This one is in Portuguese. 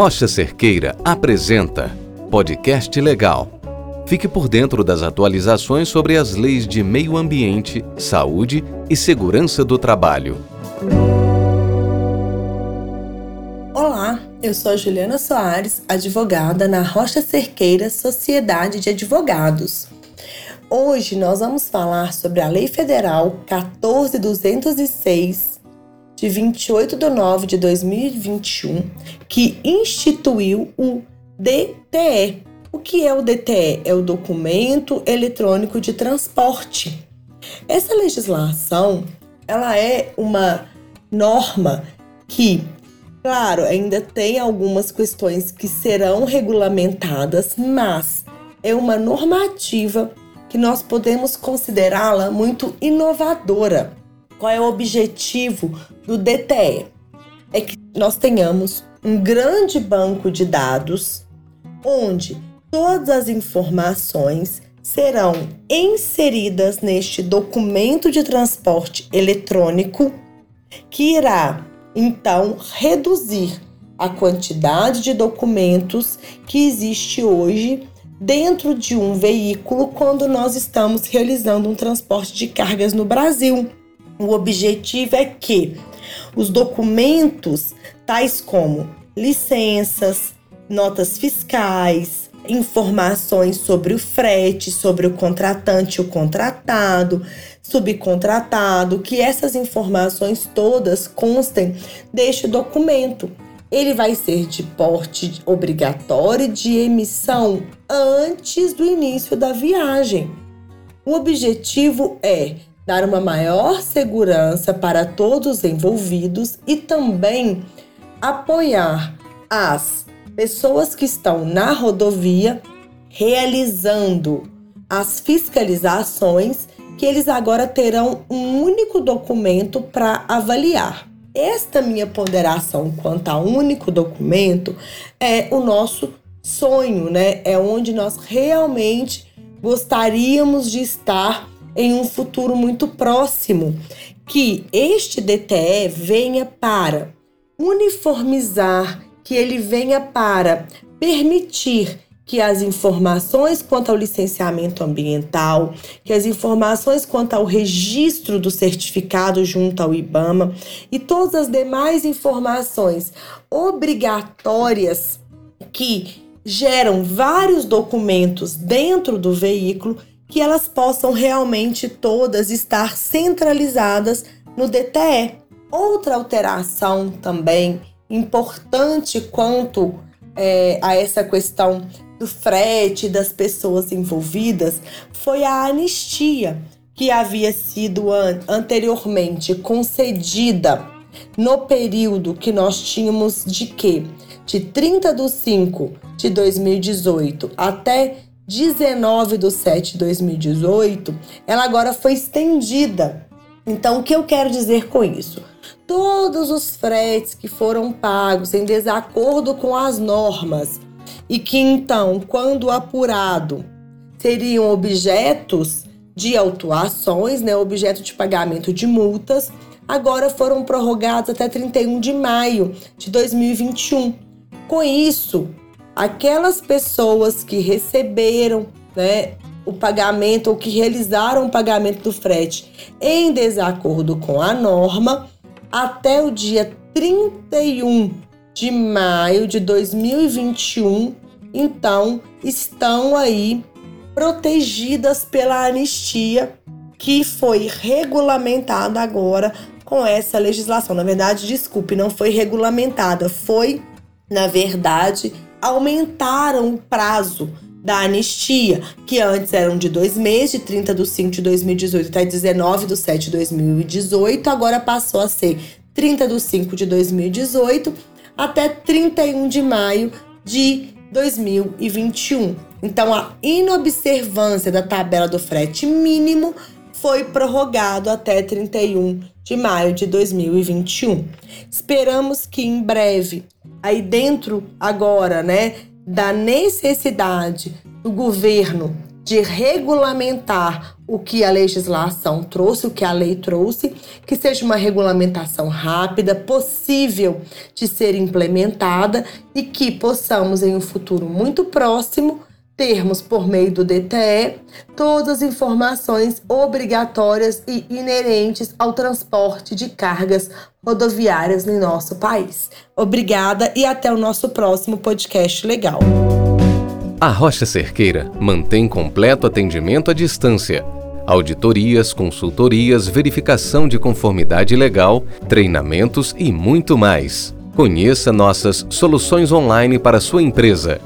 Rocha Cerqueira apresenta Podcast Legal. Fique por dentro das atualizações sobre as leis de meio ambiente, saúde e segurança do trabalho. Olá, eu sou Juliana Soares, advogada na Rocha Cerqueira Sociedade de Advogados. Hoje nós vamos falar sobre a Lei Federal 14206 de 28 de nove de 2021, que instituiu o DTE. O que é o DTE? É o Documento Eletrônico de Transporte. Essa legislação, ela é uma norma que, claro, ainda tem algumas questões que serão regulamentadas, mas é uma normativa que nós podemos considerá-la muito inovadora qual é o objetivo do DTE? É que nós tenhamos um grande banco de dados onde todas as informações serão inseridas neste documento de transporte eletrônico que irá então reduzir a quantidade de documentos que existe hoje dentro de um veículo quando nós estamos realizando um transporte de cargas no Brasil. O objetivo é que os documentos, tais como licenças, notas fiscais, informações sobre o frete, sobre o contratante, o contratado, subcontratado, que essas informações todas constem deste documento. Ele vai ser de porte obrigatório de emissão antes do início da viagem. O objetivo é dar uma maior segurança para todos os envolvidos e também apoiar as pessoas que estão na rodovia realizando as fiscalizações que eles agora terão um único documento para avaliar. Esta minha ponderação quanto a único documento é o nosso sonho, né? É onde nós realmente gostaríamos de estar em um futuro muito próximo que este DTE venha para uniformizar, que ele venha para permitir que as informações quanto ao licenciamento ambiental, que as informações quanto ao registro do certificado junto ao IBAMA e todas as demais informações obrigatórias que geram vários documentos dentro do veículo que elas possam realmente todas estar centralizadas no DTE. Outra alteração também importante quanto é, a essa questão do frete das pessoas envolvidas foi a anistia que havia sido an anteriormente concedida no período que nós tínhamos de que de 30 de 5 de 2018 até 19 de 7 de 2018, ela agora foi estendida. Então, o que eu quero dizer com isso? Todos os fretes que foram pagos em desacordo com as normas e que então, quando apurado, seriam objetos de autuações, né, objeto de pagamento de multas, agora foram prorrogados até 31 de maio de 2021. Com isso, aquelas pessoas que receberam né, o pagamento ou que realizaram o pagamento do frete em desacordo com a norma até o dia 31 de maio de 2021, então estão aí protegidas pela anistia que foi regulamentada agora com essa legislação. Na verdade, desculpe, não foi regulamentada, foi, na verdade, aumentaram o prazo da anistia, que antes eram de dois meses, de 30 de 5 de 2018 até 19 de 7 de 2018, agora passou a ser 30 de 5 de 2018 até 31 de maio de 2021. Então, a inobservância da tabela do frete mínimo foi prorrogado até 31 de maio de 2021. Esperamos que em breve aí dentro agora, né, da necessidade do governo de regulamentar o que a legislação trouxe, o que a lei trouxe, que seja uma regulamentação rápida, possível de ser implementada e que possamos, em um futuro muito próximo, termos, por meio do DTE, todas as informações obrigatórias e inerentes ao transporte de cargas rodoviárias no nosso país. Obrigada e até o nosso próximo podcast legal. A Rocha Cerqueira mantém completo atendimento à distância. Auditorias, consultorias, verificação de conformidade legal, treinamentos e muito mais. Conheça nossas soluções online para sua empresa.